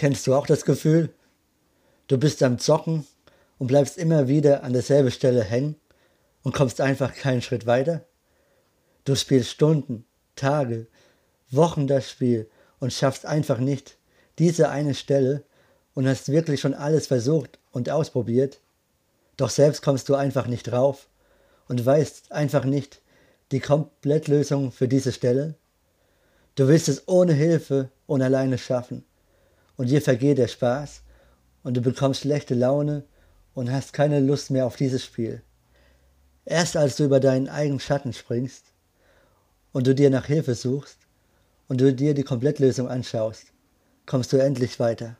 Kennst du auch das Gefühl? Du bist am Zocken und bleibst immer wieder an derselben Stelle hängen und kommst einfach keinen Schritt weiter? Du spielst Stunden, Tage, Wochen das Spiel und schaffst einfach nicht diese eine Stelle und hast wirklich schon alles versucht und ausprobiert, doch selbst kommst du einfach nicht drauf und weißt einfach nicht die Komplettlösung für diese Stelle. Du willst es ohne Hilfe und alleine schaffen und dir vergeht der Spaß und du bekommst schlechte Laune und hast keine Lust mehr auf dieses Spiel. Erst als du über deinen eigenen Schatten springst und du dir nach Hilfe suchst und du dir die Komplettlösung anschaust, kommst du endlich weiter.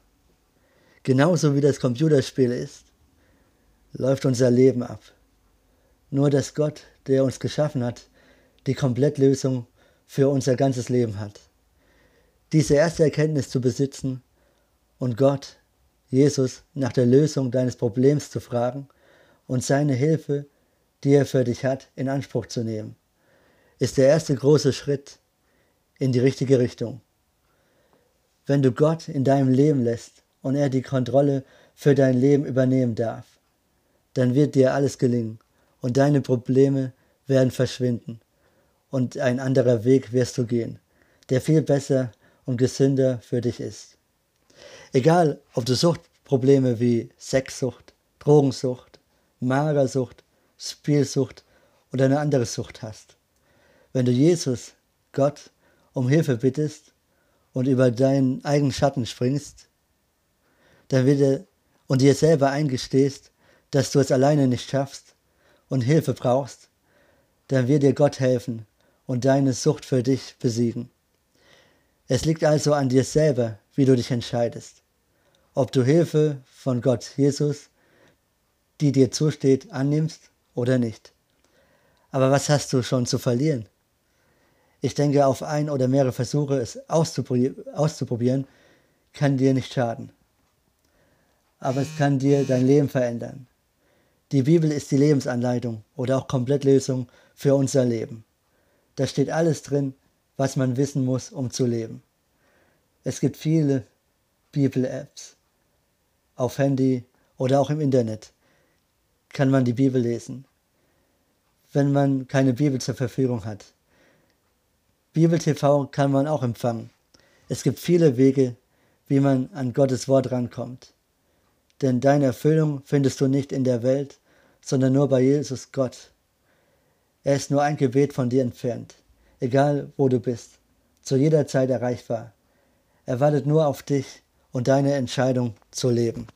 Genauso wie das Computerspiel ist, läuft unser Leben ab. Nur dass Gott, der uns geschaffen hat, die Komplettlösung für unser ganzes Leben hat. Diese erste Erkenntnis zu besitzen und Gott, Jesus, nach der Lösung deines Problems zu fragen und seine Hilfe, die er für dich hat, in Anspruch zu nehmen, ist der erste große Schritt in die richtige Richtung. Wenn du Gott in deinem Leben lässt und er die Kontrolle für dein Leben übernehmen darf, dann wird dir alles gelingen und deine Probleme werden verschwinden und ein anderer Weg wirst du gehen, der viel besser und gesünder für dich ist. Egal, ob du Suchtprobleme wie Sexsucht, Drogensucht, Magersucht, Spielsucht oder eine andere Sucht hast. Wenn du Jesus, Gott, um Hilfe bittest und über deinen eigenen Schatten springst, dann wird er und dir selber eingestehst, dass du es alleine nicht schaffst und Hilfe brauchst, dann wird dir Gott helfen und deine Sucht für dich besiegen. Es liegt also an dir selber, wie du dich entscheidest, ob du Hilfe von Gott Jesus, die dir zusteht, annimmst oder nicht. Aber was hast du schon zu verlieren? Ich denke, auf ein oder mehrere Versuche es auszuprobieren, kann dir nicht schaden. Aber es kann dir dein Leben verändern. Die Bibel ist die Lebensanleitung oder auch Komplettlösung für unser Leben. Da steht alles drin, was man wissen muss, um zu leben. Es gibt viele Bibel-Apps auf Handy oder auch im Internet. Kann man die Bibel lesen, wenn man keine Bibel zur Verfügung hat. Bibel TV kann man auch empfangen. Es gibt viele Wege, wie man an Gottes Wort rankommt. Denn deine Erfüllung findest du nicht in der Welt, sondern nur bei Jesus Gott. Er ist nur ein Gebet von dir entfernt, egal wo du bist, zu jeder Zeit erreichbar. Er wartet nur auf dich und deine Entscheidung zu leben.